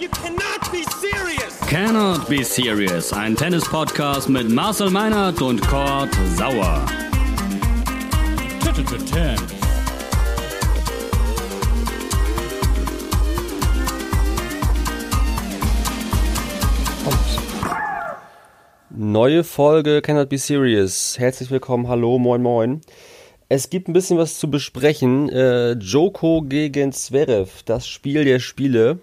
You cannot be serious! Cannot Be Serious, ein Tennis-Podcast mit Marcel Meinert und Kurt Sauer. Neue Folge Cannot Be Serious. Herzlich willkommen, hallo, moin, moin. Es gibt ein bisschen was zu besprechen. Äh, Joko gegen Zverev, das Spiel der Spiele.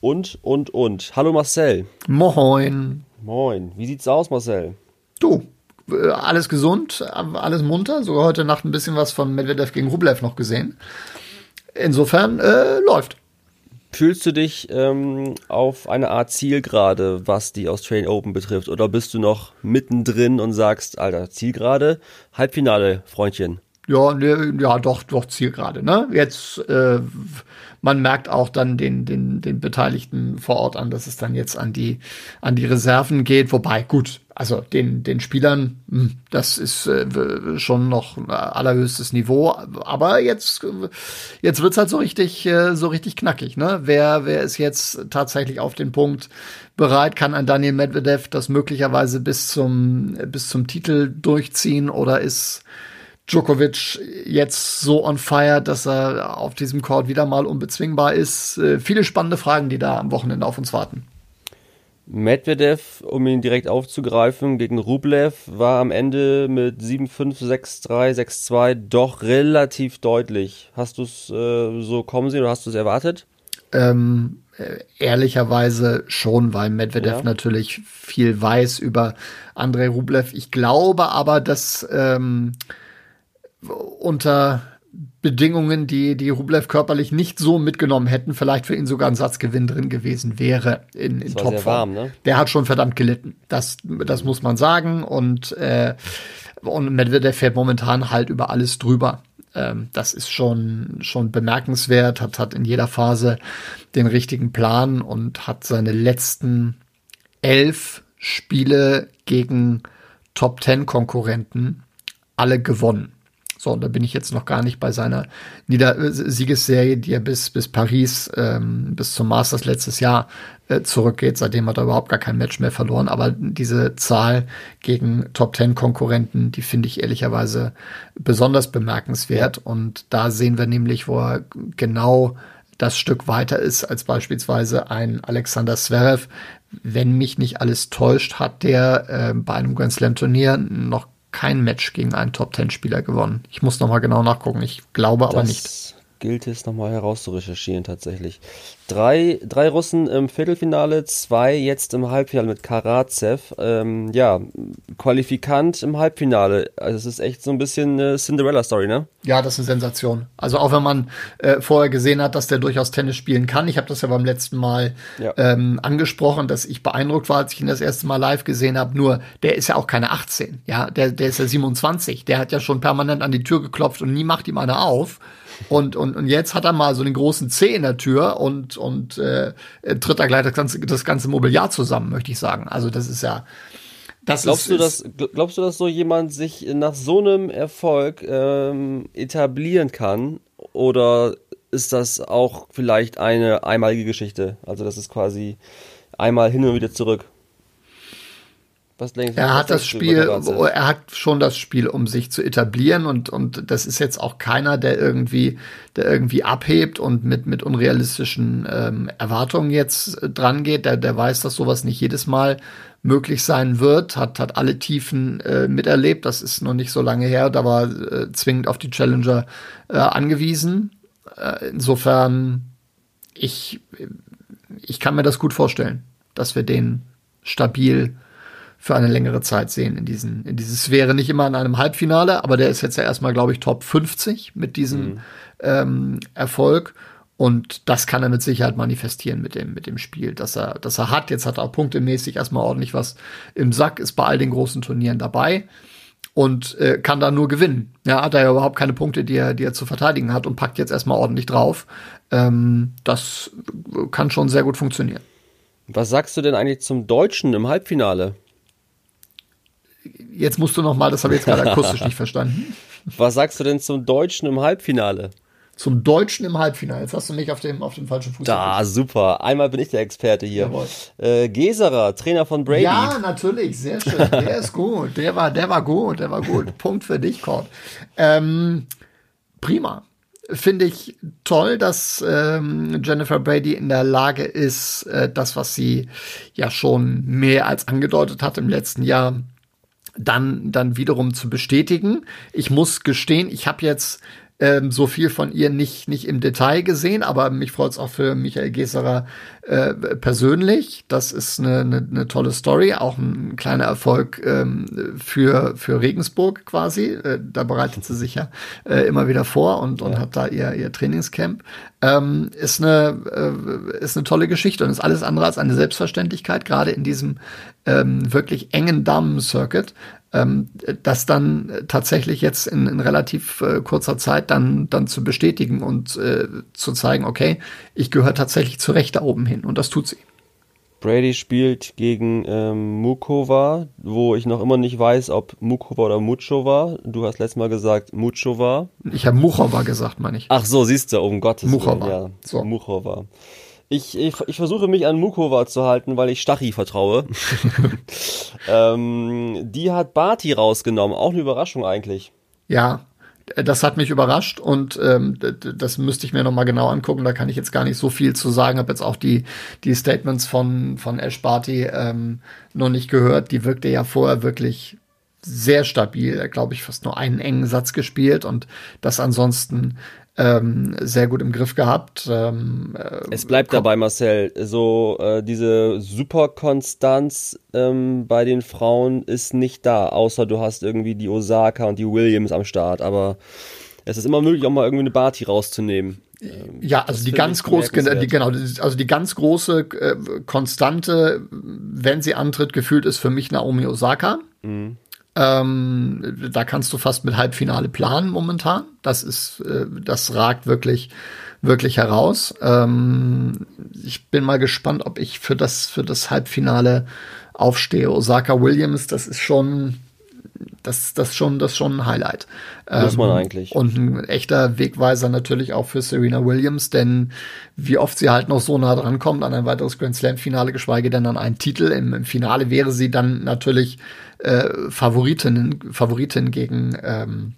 Und, und, und. Hallo Marcel. Moin. Moin. Wie sieht's aus, Marcel? Du, äh, alles gesund, alles munter. Sogar heute Nacht ein bisschen was von Medvedev gegen Rublev noch gesehen. Insofern äh, läuft. Fühlst du dich ähm, auf eine Art Zielgerade, was die Australian Open betrifft? Oder bist du noch mittendrin und sagst, Alter, Zielgerade, Halbfinale, Freundchen? Ja, ne, ja, doch, doch Zielgerade. Ne? Jetzt, äh, man merkt auch dann den, den, den Beteiligten vor Ort an, dass es dann jetzt an die, an die Reserven geht. Wobei, gut, also den, den Spielern, hm, das ist äh, schon noch allerhöchstes Niveau. Aber jetzt, jetzt wird's halt so richtig, äh, so richtig knackig. Ne? Wer, wer ist jetzt tatsächlich auf den Punkt bereit? Kann ein Daniel Medvedev das möglicherweise bis zum, bis zum Titel durchziehen oder ist Djokovic jetzt so on fire, dass er auf diesem Court wieder mal unbezwingbar ist. Äh, viele spannende Fragen, die da am Wochenende auf uns warten. Medvedev, um ihn direkt aufzugreifen, gegen Rublev war am Ende mit 7-5, 6-3, 6-2 doch relativ deutlich. Hast du es äh, so kommen sehen oder hast du es erwartet? Ähm, äh, ehrlicherweise schon, weil Medvedev ja. natürlich viel weiß über Andrei Rublev. Ich glaube aber, dass ähm, unter Bedingungen, die die Rublev körperlich nicht so mitgenommen hätten, vielleicht für ihn sogar ein Satzgewinn drin gewesen wäre in, in Topform. Ne? Der hat schon verdammt gelitten. Das, das muss man sagen. Und, äh, und Medvedev fährt momentan halt über alles drüber. Ähm, das ist schon, schon bemerkenswert, hat, hat in jeder Phase den richtigen Plan und hat seine letzten elf Spiele gegen Top Ten Konkurrenten alle gewonnen. So, und da bin ich jetzt noch gar nicht bei seiner Nieder Siegesserie, die er bis, bis Paris, ähm, bis zum Masters letztes Jahr äh, zurückgeht. Seitdem hat er überhaupt gar kein Match mehr verloren. Aber diese Zahl gegen Top Ten Konkurrenten, die finde ich ehrlicherweise besonders bemerkenswert. Und da sehen wir nämlich, wo er genau das Stück weiter ist als beispielsweise ein Alexander Zverev. Wenn mich nicht alles täuscht, hat der äh, bei einem Grand Slam Turnier noch kein Match gegen einen Top-10-Spieler gewonnen. Ich muss nochmal genau nachgucken. Ich glaube aber das nicht. Gilt es nochmal herauszurecherchieren tatsächlich. Drei, drei Russen im Viertelfinale, zwei jetzt im Halbfinale mit Karatsev. Ähm, ja, Qualifikant im Halbfinale. Also es ist echt so ein bisschen eine Cinderella-Story, ne? Ja, das ist eine Sensation. Also auch wenn man äh, vorher gesehen hat, dass der durchaus Tennis spielen kann. Ich habe das ja beim letzten Mal ja. ähm, angesprochen, dass ich beeindruckt war, als ich ihn das erste Mal live gesehen habe. Nur, der ist ja auch keine 18. Ja, der, der ist ja 27. Der hat ja schon permanent an die Tür geklopft und nie macht ihm eine auf. Und, und, und jetzt hat er mal so den großen C in der Tür und, und äh, tritt da gleich das ganze, das ganze Mobiliar zusammen, möchte ich sagen. Also das ist ja. Das glaubst, ist, du, dass, glaubst du, dass so jemand sich nach so einem Erfolg ähm, etablieren kann? Oder ist das auch vielleicht eine einmalige Geschichte? Also das ist quasi einmal hin und wieder zurück. Was denkst du? Er hat das Spiel, er hat schon das Spiel, um sich zu etablieren und, und das ist jetzt auch keiner, der irgendwie, der irgendwie abhebt und mit, mit unrealistischen ähm, Erwartungen jetzt äh, dran geht. Der, der weiß, dass sowas nicht jedes Mal möglich sein wird, hat, hat alle Tiefen äh, miterlebt. Das ist noch nicht so lange her, da war äh, zwingend auf die Challenger äh, angewiesen. Äh, insofern, ich, ich kann mir das gut vorstellen, dass wir den stabil für eine längere Zeit sehen in diesen, in dieses wäre nicht immer in einem Halbfinale, aber der ist jetzt ja erstmal, glaube ich, Top 50 mit diesem mhm. ähm, Erfolg. Und das kann er mit Sicherheit manifestieren mit dem, mit dem Spiel, dass er, dass er hat. Jetzt hat er auch punktemäßig erstmal ordentlich was im Sack, ist bei all den großen Turnieren dabei und äh, kann da nur gewinnen. Ja, hat er ja überhaupt keine Punkte, die er, die er zu verteidigen hat und packt jetzt erstmal ordentlich drauf. Ähm, das kann schon sehr gut funktionieren. Was sagst du denn eigentlich zum Deutschen im Halbfinale? Jetzt musst du noch mal, das habe ich jetzt gerade akustisch nicht verstanden. Was sagst du denn zum Deutschen im Halbfinale? zum Deutschen im Halbfinale. Jetzt hast du mich auf dem, auf dem falschen Fuß. Da, super. Einmal bin ich der Experte hier. Äh, Geserer, Trainer von Brady. Ja, natürlich, sehr schön. Der ist gut. Der war, der war gut, der war gut. Punkt für dich, Cord. Ähm, prima. Finde ich toll, dass ähm, Jennifer Brady in der Lage ist, äh, das, was sie ja schon mehr als angedeutet hat im letzten Jahr, dann, dann wiederum zu bestätigen. Ich muss gestehen, ich habe jetzt ähm, so viel von ihr nicht, nicht im Detail gesehen, aber mich freut es auch für Michael Geserer äh, persönlich. Das ist eine, eine, eine tolle Story, auch ein kleiner Erfolg ähm, für, für Regensburg quasi. Äh, da bereitet sie sich ja äh, immer wieder vor und, und ja. hat da ihr, ihr Trainingscamp. Ähm, ist, eine, äh, ist eine tolle Geschichte und ist alles andere als eine Selbstverständlichkeit, gerade in diesem ähm, wirklich engen Damen-Circuit ähm, das dann tatsächlich jetzt in, in relativ äh, kurzer Zeit dann, dann zu bestätigen und äh, zu zeigen, okay, ich gehöre tatsächlich zu Recht da oben hin und das tut sie. Brady spielt gegen ähm, Mukova, wo ich noch immer nicht weiß, ob Mukova oder Muchova. Du hast letztes Mal gesagt Muchova. Ich habe Muchova gesagt, meine ich. Ach so, siehst du, um Gottes Willen. Ja, so. Muchova. Ich, ich, ich versuche mich an Mukova zu halten, weil ich Stachi vertraue. ähm, die hat Barty rausgenommen. Auch eine Überraschung eigentlich. Ja, das hat mich überrascht und ähm, das müsste ich mir nochmal genau angucken. Da kann ich jetzt gar nicht so viel zu sagen. Habe jetzt auch die, die Statements von, von Ash Barty ähm, noch nicht gehört. Die wirkte ja vorher wirklich sehr stabil. Glaube ich, fast nur einen engen Satz gespielt und das ansonsten ähm, sehr gut im Griff gehabt. Ähm, äh, es bleibt dabei, Marcel, so äh, diese Superkonstanz ähm, bei den Frauen ist nicht da, außer du hast irgendwie die Osaka und die Williams am Start, aber es ist immer möglich, auch mal irgendwie eine Barty rauszunehmen. Ähm, ja, also die ganz große, genau, also die ganz große äh, Konstante, wenn sie antritt, gefühlt ist für mich Naomi Osaka. Mhm. Ähm, da kannst du fast mit Halbfinale planen momentan. Das ist, äh, das ragt wirklich, wirklich heraus. Ähm, ich bin mal gespannt, ob ich für das, für das Halbfinale aufstehe. Osaka Williams, das ist schon, das, das schon, das schon ein Highlight. Muss man ähm, eigentlich. Und ein echter Wegweiser natürlich auch für Serena Williams, denn wie oft sie halt noch so nah dran kommt an ein weiteres Grand Slam Finale, geschweige denn an einen Titel. Im, im Finale wäre sie dann natürlich äh, Favoritinnen, Favoritin gegen ähm,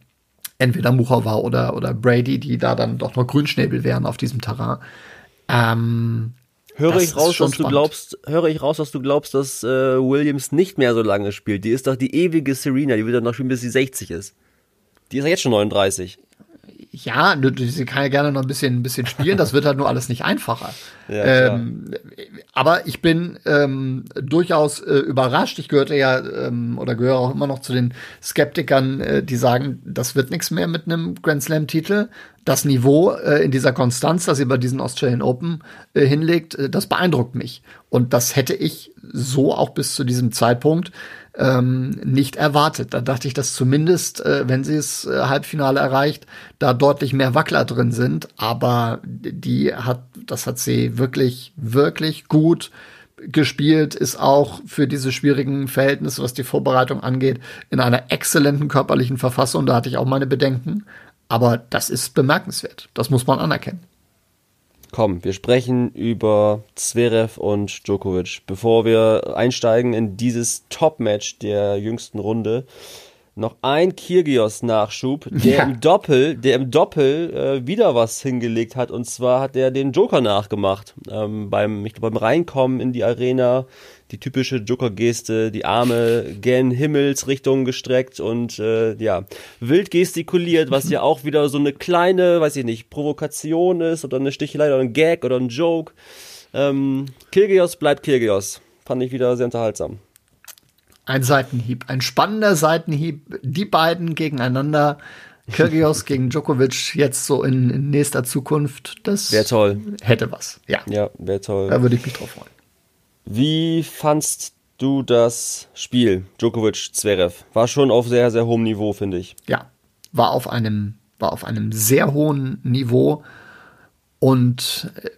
entweder Muchova oder, oder Brady, die da dann doch noch Grünschnäbel wären auf diesem Terrain. Ähm, höre ich raus, dass spannend. du glaubst, höre ich raus, dass du glaubst, dass äh, Williams nicht mehr so lange spielt. Die ist doch die ewige Serena, die wird dann noch spielen, bis sie 60 ist. Die ist ja jetzt schon 39 ja, sie kann ja gerne noch ein bisschen, ein bisschen spielen, das wird halt nur alles nicht einfacher. Ja, ähm, aber ich bin ähm, durchaus äh, überrascht. Ich gehörte ja ähm, oder gehöre auch immer noch zu den Skeptikern, äh, die sagen, das wird nichts mehr mit einem Grand Slam-Titel. Das Niveau äh, in dieser Konstanz, das sie bei diesen Australian Open äh, hinlegt, äh, das beeindruckt mich. Und das hätte ich so auch bis zu diesem Zeitpunkt ähm, nicht erwartet. Da dachte ich, dass zumindest, äh, wenn sie es äh, Halbfinale erreicht, da deutlich mehr Wackler drin sind. Aber die hat, das hat sie wirklich, wirklich gut gespielt, ist auch für diese schwierigen Verhältnisse, was die Vorbereitung angeht, in einer exzellenten körperlichen Verfassung. Da hatte ich auch meine Bedenken. Aber das ist bemerkenswert. Das muss man anerkennen. Komm, wir sprechen über Zverev und Djokovic. Bevor wir einsteigen in dieses Top-Match der jüngsten Runde, noch ein Kirgios-Nachschub, der ja. im Doppel, der im Doppel äh, wieder was hingelegt hat. Und zwar hat er den Joker nachgemacht. Ähm, beim, ich glaube, beim Reinkommen in die Arena die typische Joker-Geste, die Arme gen Himmelsrichtung gestreckt und äh, ja, wild gestikuliert, was ja auch wieder so eine kleine, weiß ich nicht, Provokation ist oder eine Stichelei oder ein Gag oder ein Joke. Ähm, Kilgeos bleibt Kilgeos. Fand ich wieder sehr unterhaltsam. Ein Seitenhieb, ein spannender Seitenhieb. Die beiden gegeneinander. Kyrgios gegen Djokovic jetzt so in, in nächster Zukunft. Das wäre toll. Hätte was. Ja. Ja, wäre toll. Da würde ich mich drauf freuen. Wie fandst du das Spiel Djokovic Zverev? War schon auf sehr sehr hohem Niveau, finde ich. Ja, war auf einem war auf einem sehr hohen Niveau und äh,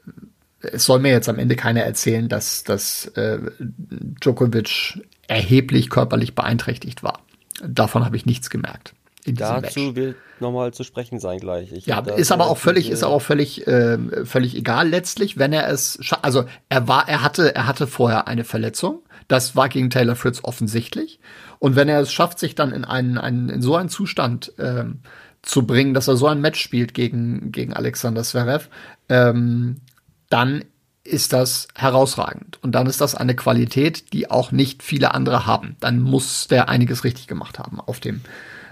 es soll mir jetzt am Ende keiner erzählen, dass, dass äh, Djokovic erheblich körperlich beeinträchtigt war. Davon habe ich nichts gemerkt. Dazu wird nochmal zu sprechen sein gleich. Ich ja, ist aber auch völlig, ist auch völlig, äh, völlig egal letztlich, wenn er es, also er war, er hatte, er hatte vorher eine Verletzung. Das war gegen Taylor Fritz offensichtlich. Und wenn er es schafft, sich dann in einen, einen in so einen Zustand ähm, zu bringen, dass er so ein Match spielt gegen gegen Alexander Zverev, ähm, dann ist das herausragend. Und dann ist das eine Qualität, die auch nicht viele andere haben. Dann muss der einiges richtig gemacht haben auf dem,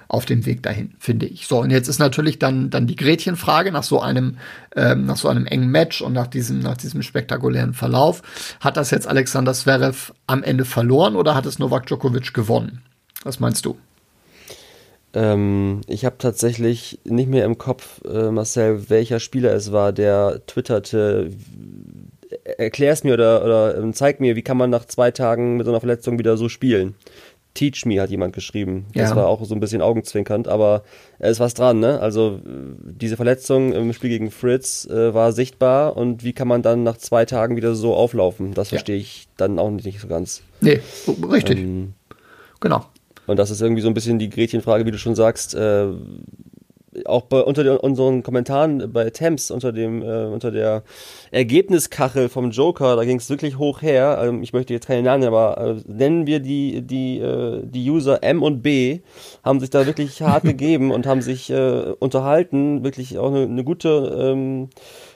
auf dem Weg dahin, finde ich. So, und jetzt ist natürlich dann, dann die Gretchenfrage nach so einem, ähm, nach so einem engen Match und nach diesem, nach diesem spektakulären Verlauf. Hat das jetzt Alexander Zverev am Ende verloren oder hat es Novak Djokovic gewonnen? Was meinst du? Ähm, ich habe tatsächlich nicht mehr im Kopf, äh, Marcel, welcher Spieler es war, der twitterte, erklär es mir oder, oder ähm, zeig mir, wie kann man nach zwei Tagen mit so einer Verletzung wieder so spielen. Teach me hat jemand geschrieben. Das ja. war auch so ein bisschen augenzwinkernd, aber es ist was dran, ne? Also diese Verletzung im Spiel gegen Fritz äh, war sichtbar und wie kann man dann nach zwei Tagen wieder so auflaufen? Das verstehe ja. ich dann auch nicht so ganz. Nee, richtig. Ähm, genau. Und das ist irgendwie so ein bisschen die Gretchenfrage, wie du schon sagst. Äh, auch bei, unter den, unseren Kommentaren bei Temps unter dem äh, unter der Ergebniskachel vom Joker, da ging es wirklich hoch her. Ähm, ich möchte jetzt keine Namen, aber äh, nennen wir die die äh, die User M und B haben sich da wirklich hart gegeben und haben sich äh, unterhalten, wirklich auch eine, eine gute ähm,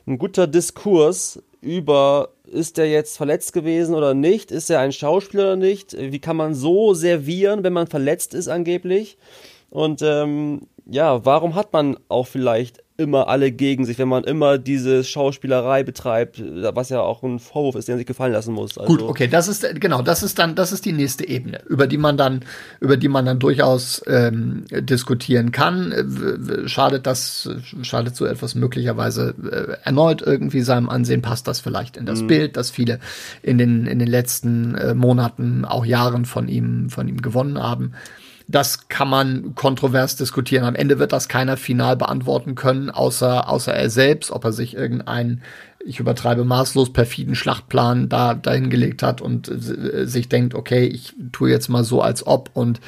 ein guter Diskurs über ist er jetzt verletzt gewesen oder nicht? Ist er ein Schauspieler oder nicht? Wie kann man so servieren, wenn man verletzt ist angeblich? Und ähm, ja, warum hat man auch vielleicht immer alle gegen sich, wenn man immer diese Schauspielerei betreibt, was ja auch ein Vorwurf ist, den sich gefallen lassen muss. Also Gut, okay, das ist genau, das ist dann, das ist die nächste Ebene, über die man dann, über die man dann durchaus ähm, diskutieren kann. Schadet das, schadet so etwas möglicherweise äh, erneut irgendwie seinem Ansehen? Passt das vielleicht in das mhm. Bild, das viele in den in den letzten äh, Monaten, auch Jahren von ihm von ihm gewonnen haben? Das kann man kontrovers diskutieren. Am Ende wird das keiner final beantworten können, außer, außer er selbst, ob er sich irgendeinen, ich übertreibe maßlos perfiden Schlachtplan da dahingelegt hat und äh, sich denkt, okay, ich tue jetzt mal so als ob und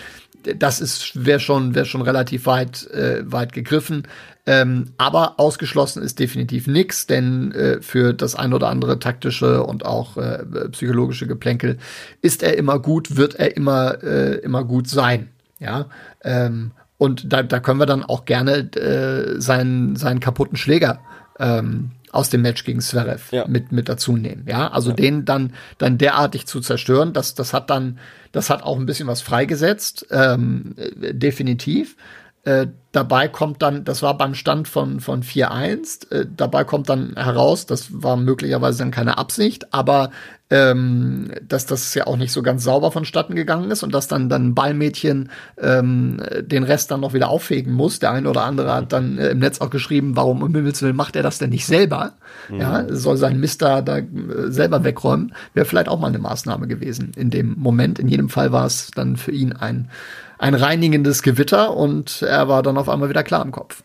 das ist wäre schon wäre schon relativ weit äh, weit gegriffen. Ähm, aber ausgeschlossen ist definitiv nichts, denn äh, für das ein oder andere taktische und auch äh, psychologische Geplänkel ist er immer gut, wird er immer äh, immer gut sein. Ja, ähm, und da, da können wir dann auch gerne äh, seinen, seinen kaputten Schläger ähm, aus dem Match gegen Zverev ja. mit, mit dazu nehmen. Ja, also ja. den dann, dann derartig zu zerstören, das, das hat dann, das hat auch ein bisschen was freigesetzt, ähm, definitiv. Äh, dabei kommt dann, das war beim Stand von, von 4-1, äh, dabei kommt dann heraus, das war möglicherweise dann keine Absicht, aber ähm, dass das ja auch nicht so ganz sauber vonstatten gegangen ist und dass dann dann Ballmädchen ähm, den Rest dann noch wieder auffegen muss. Der eine oder andere hat dann äh, im Netz auch geschrieben, warum um Himmels Willen macht er das denn nicht selber? Mhm. Ja, soll sein Mister da äh, selber wegräumen. Wäre vielleicht auch mal eine Maßnahme gewesen in dem Moment. In jedem Fall war es dann für ihn ein ein reinigendes Gewitter und er war dann auf einmal wieder klar im Kopf.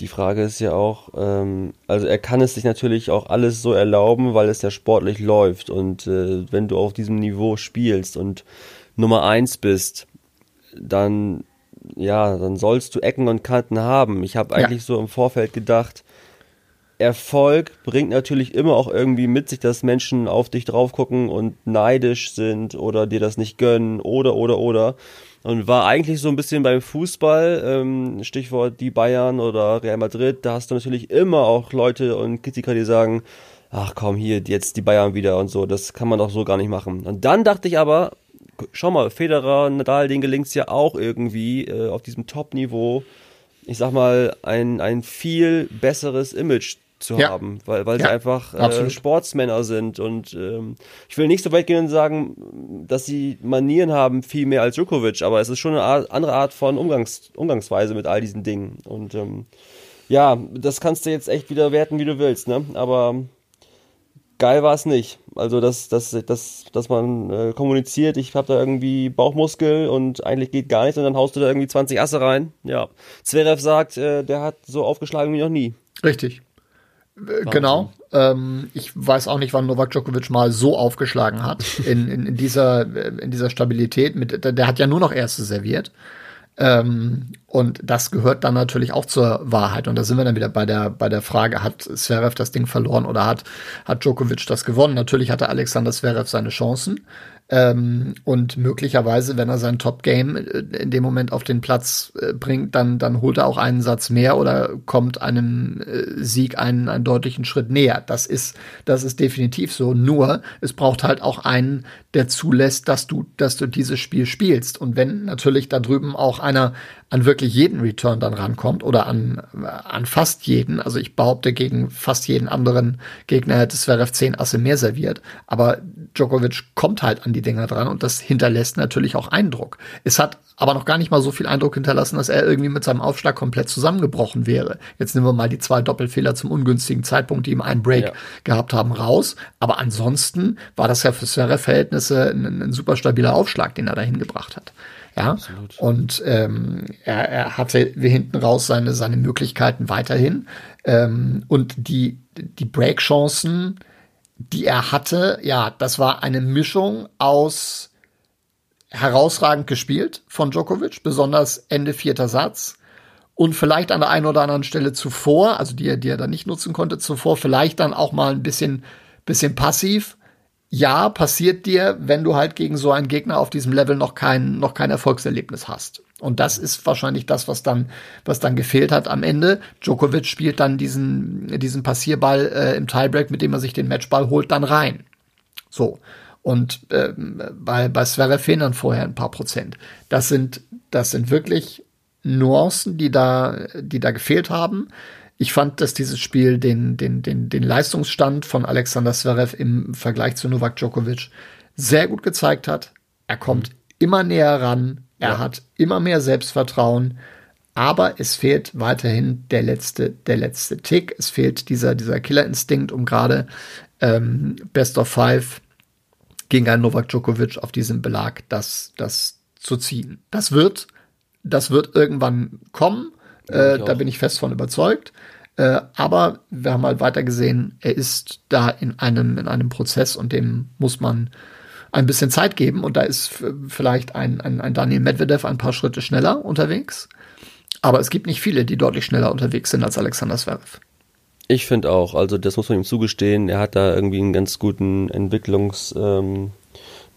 Die Frage ist ja auch, ähm, also er kann es sich natürlich auch alles so erlauben, weil es ja sportlich läuft und äh, wenn du auf diesem Niveau spielst und Nummer eins bist, dann ja, dann sollst du Ecken und Kanten haben. Ich habe eigentlich ja. so im Vorfeld gedacht, Erfolg bringt natürlich immer auch irgendwie mit sich, dass Menschen auf dich drauf gucken und neidisch sind oder dir das nicht gönnen oder oder oder und war eigentlich so ein bisschen beim Fußball, ähm, Stichwort die Bayern oder Real Madrid, da hast du natürlich immer auch Leute und Kritiker, die sagen, ach komm, hier, jetzt die Bayern wieder und so, das kann man doch so gar nicht machen. Und dann dachte ich aber, schau mal, Federer, Nadal, denen gelingt's ja auch irgendwie äh, auf diesem Top-Niveau, ich sag mal, ein, ein viel besseres Image zu ja. haben, weil, weil ja, sie einfach äh, Sportsmänner sind. Und ähm, ich will nicht so weit gehen und sagen, dass sie Manieren haben, viel mehr als Djokovic, aber es ist schon eine Art, andere Art von Umgangs, Umgangsweise mit all diesen Dingen. Und ähm, ja, das kannst du jetzt echt wieder werten, wie du willst, ne? Aber geil war es nicht. Also, dass, dass, dass, dass man äh, kommuniziert, ich habe da irgendwie Bauchmuskel und eigentlich geht gar nichts und dann haust du da irgendwie 20 Asse rein. Ja. Zverev sagt, äh, der hat so aufgeschlagen wie noch nie. Richtig. Wahnsinn. Genau. Ähm, ich weiß auch nicht, wann Novak Djokovic mal so aufgeschlagen hat in, in, in dieser in dieser Stabilität. Mit, der, der hat ja nur noch Erste serviert. Ähm, Und das gehört dann natürlich auch zur Wahrheit. Und da sind wir dann wieder bei der, bei der Frage, hat Zverev das Ding verloren oder hat, hat Djokovic das gewonnen? Natürlich hatte Alexander Zverev seine Chancen. Ähm, und möglicherweise, wenn er sein Top-Game äh, in dem Moment auf den Platz äh, bringt, dann, dann holt er auch einen Satz mehr oder kommt einem äh, Sieg einen, einen deutlichen Schritt näher. Das ist, das ist definitiv so. Nur, es braucht halt auch einen, der zulässt, dass du, dass du dieses Spiel spielst. Und wenn natürlich da drüben auch einer an wirklich jeden Return dann rankommt oder an, an fast jeden, also ich behaupte, gegen fast jeden anderen Gegner hätte Zverev 10 Asse mehr serviert, aber Djokovic kommt halt an die Dinger dran und das hinterlässt natürlich auch Eindruck. Es hat aber noch gar nicht mal so viel Eindruck hinterlassen, dass er irgendwie mit seinem Aufschlag komplett zusammengebrochen wäre. Jetzt nehmen wir mal die zwei Doppelfehler zum ungünstigen Zeitpunkt, die ihm einen Break ja. gehabt haben, raus. Aber ansonsten war das ja für Serre-Verhältnisse ein, ein, super stabiler Aufschlag, den er dahin gebracht hat. Ja, Absolut. und ähm, er, er hatte hinten raus seine, seine Möglichkeiten weiterhin. Ähm, und die, die Break-Chancen, die er hatte, ja, das war eine Mischung aus herausragend gespielt von Djokovic, besonders Ende vierter Satz. Und vielleicht an der einen oder anderen Stelle zuvor, also die er, die er dann nicht nutzen konnte, zuvor vielleicht dann auch mal ein bisschen, bisschen passiv. Ja, passiert dir, wenn du halt gegen so einen Gegner auf diesem Level noch kein, noch kein Erfolgserlebnis hast. Und das ist wahrscheinlich das, was dann, was dann gefehlt hat am Ende. Djokovic spielt dann diesen, diesen Passierball äh, im Tiebreak, mit dem er sich den Matchball holt, dann rein. So. Und ähm, bei, bei Sverre fehlen vorher ein paar Prozent. Das sind, das sind wirklich Nuancen, die da, die da gefehlt haben. Ich fand, dass dieses Spiel den, den, den, den Leistungsstand von Alexander Zverev im Vergleich zu Novak Djokovic sehr gut gezeigt hat. Er kommt mhm. immer näher ran, er ja. hat immer mehr Selbstvertrauen, aber es fehlt weiterhin der letzte, der letzte Tick. Es fehlt dieser, dieser Killerinstinkt, um gerade ähm, Best of Five gegen einen Novak Djokovic auf diesem Belag das, das zu ziehen. Das wird, das wird irgendwann kommen. Äh, da bin ich fest von überzeugt. Äh, aber wir haben halt weiter gesehen, er ist da in einem, in einem Prozess und dem muss man ein bisschen Zeit geben. Und da ist vielleicht ein, ein, ein Daniel Medvedev ein paar Schritte schneller unterwegs. Aber es gibt nicht viele, die deutlich schneller unterwegs sind als Alexander Zverev. Ich finde auch, also das muss man ihm zugestehen. Er hat da irgendwie einen ganz guten Entwicklungs, ähm,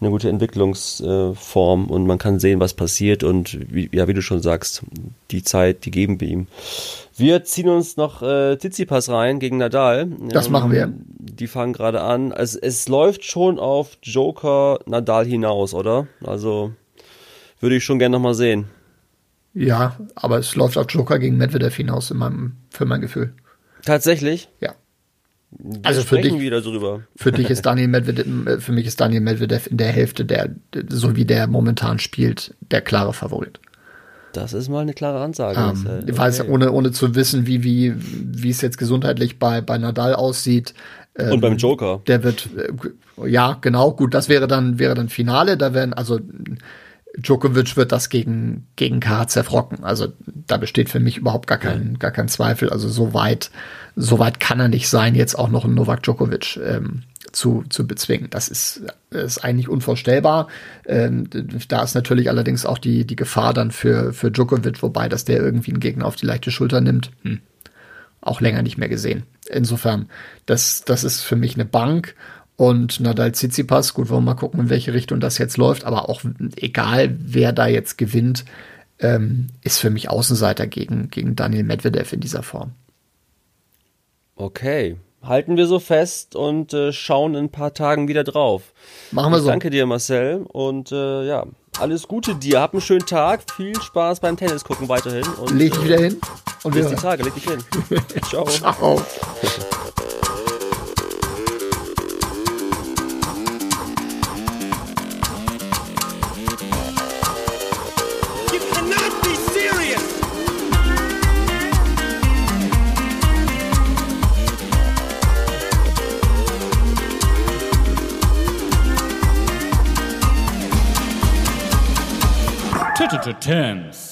eine gute Entwicklungsform und man kann sehen, was passiert und wie, ja, wie du schon sagst, die Zeit, die geben wir ihm. Wir ziehen uns noch äh, Tsitsipas rein gegen Nadal. Das ähm, machen wir. Die fangen gerade an. Also es läuft schon auf Joker Nadal hinaus, oder? Also würde ich schon gerne nochmal sehen. Ja, aber es läuft auf Joker gegen Medvedev hinaus in meinem, für mein Gefühl. Tatsächlich? Ja. Wir also für dich, wieder drüber. für dich ist Daniel Medvedev, äh, für mich ist Daniel Medvedev in der Hälfte der, so wie der momentan spielt, der klare Favorit. Das ist mal eine klare Ansage. Ähm, okay. Ich weiß, ohne, ohne zu wissen, wie, wie, wie es jetzt gesundheitlich bei, bei Nadal aussieht. Ähm, Und beim Joker. Der wird, äh, ja, genau, gut, das wäre dann, wäre dann Finale, da werden, also, Djokovic wird das gegen, gegen K zerfrocken. Also da besteht für mich überhaupt gar kein, gar kein Zweifel. Also so weit, so weit kann er nicht sein, jetzt auch noch einen Novak Djokovic ähm, zu, zu bezwingen. Das ist, ist eigentlich unvorstellbar. Ähm, da ist natürlich allerdings auch die, die Gefahr dann für, für Djokovic, wobei, dass der irgendwie einen Gegner auf die leichte Schulter nimmt. Hm. Auch länger nicht mehr gesehen. Insofern, das, das ist für mich eine Bank. Und Nadal Tsitsipas, gut, wollen wir mal gucken, in welche Richtung das jetzt läuft, aber auch egal, wer da jetzt gewinnt, ähm, ist für mich Außenseiter gegen, gegen Daniel Medvedev in dieser Form. Okay, halten wir so fest und äh, schauen in ein paar Tagen wieder drauf. Machen wir ich so. Danke dir, Marcel, und äh, ja, alles Gute dir. Hab einen schönen Tag, viel Spaß beim Tennis gucken weiterhin. Und, leg dich wieder hin und bis die Tage, leg dich hin. Ciao. Ciao. terms.